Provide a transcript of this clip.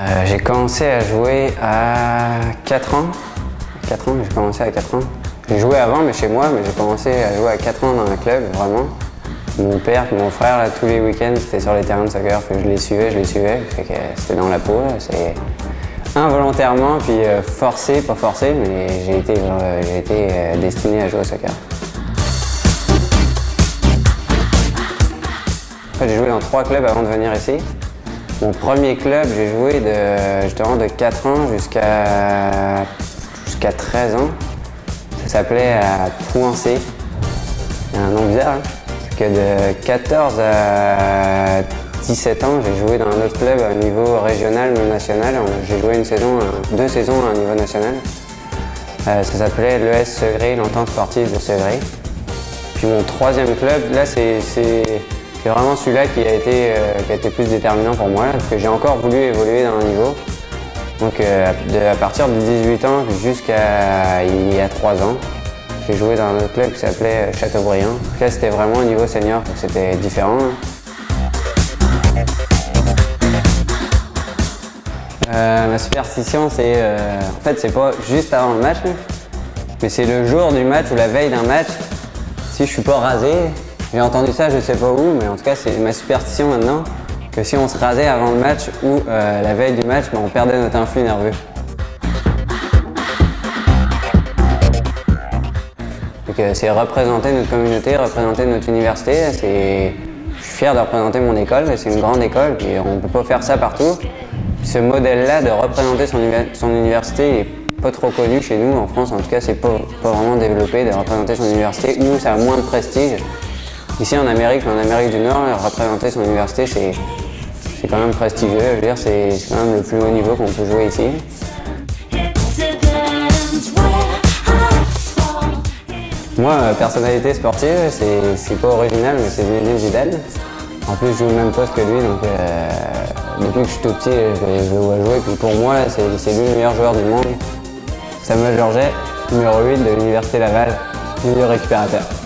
Euh, j'ai commencé à jouer à 4 ans. 4 ans, j'ai commencé à 4 ans. J'ai joué avant, mais chez moi, mais j'ai commencé à jouer à 4 ans dans un club, vraiment. Mon père mon frère, là, tous les week-ends, c'était sur les terrains de soccer. je les suivais, je les suivais. C'était dans la peau. C'est involontairement, puis euh, forcé, pas forcé, mais j'ai été, euh, j'ai été destiné à jouer au soccer. j'ai joué dans trois clubs avant de venir ici. Mon premier club, j'ai joué de, de 4 ans jusqu'à jusqu'à 13 ans. Ça s'appelait à Pouancé. C'est un nom bizarre. Hein. que de 14 à 17 ans, j'ai joué dans un autre club à niveau régional national. J'ai joué une saison, deux saisons à niveau national. Euh, ça s'appelait l'ES Segré, l'entente sportive de Segré. Puis mon troisième club, là c'est vraiment celui-là qui, a été, euh, qui a été plus déterminant pour moi, parce que j'ai encore voulu évoluer dans un niveau. Donc euh, à partir de 18 ans jusqu'à il y a 3 ans, j'ai joué dans un autre club qui s'appelait Châteaubriand. Là c'était vraiment au niveau senior, c'était différent. Euh, ma superstition, c'est en fait c'est pas juste avant le match, mais c'est le jour du match ou la veille d'un match. Si je suis pas rasé, j'ai entendu ça, je sais pas où, mais en tout cas c'est ma superstition maintenant que si on se rasait avant le match ou euh, la veille du match, ben, on perdait notre influx nerveux. c'est représenter notre communauté, représenter notre université. Je suis fier de représenter mon école, c'est une grande école, et on ne peut pas faire ça partout. Ce modèle-là de représenter son, université n'est pas trop connu chez nous, en France en tout cas, c'est pas, pas vraiment développé de représenter son université. Nous, ça a moins de prestige. Ici en Amérique, en Amérique du Nord, représenter son université, c'est c'est quand même prestigieux. Je veux dire, c'est quand même le plus haut niveau qu'on peut jouer ici. Moi, personnalité sportive, c'est pas original, mais c'est Zinedine Zidane. En plus, je joue le même poste que lui, donc euh, depuis que je suis tout petit, je, le vois jouer. Puis pour moi, c'est lui le meilleur joueur du monde. Samuel Georget, numéro 8 de l'Université Laval, milieu récupérateur.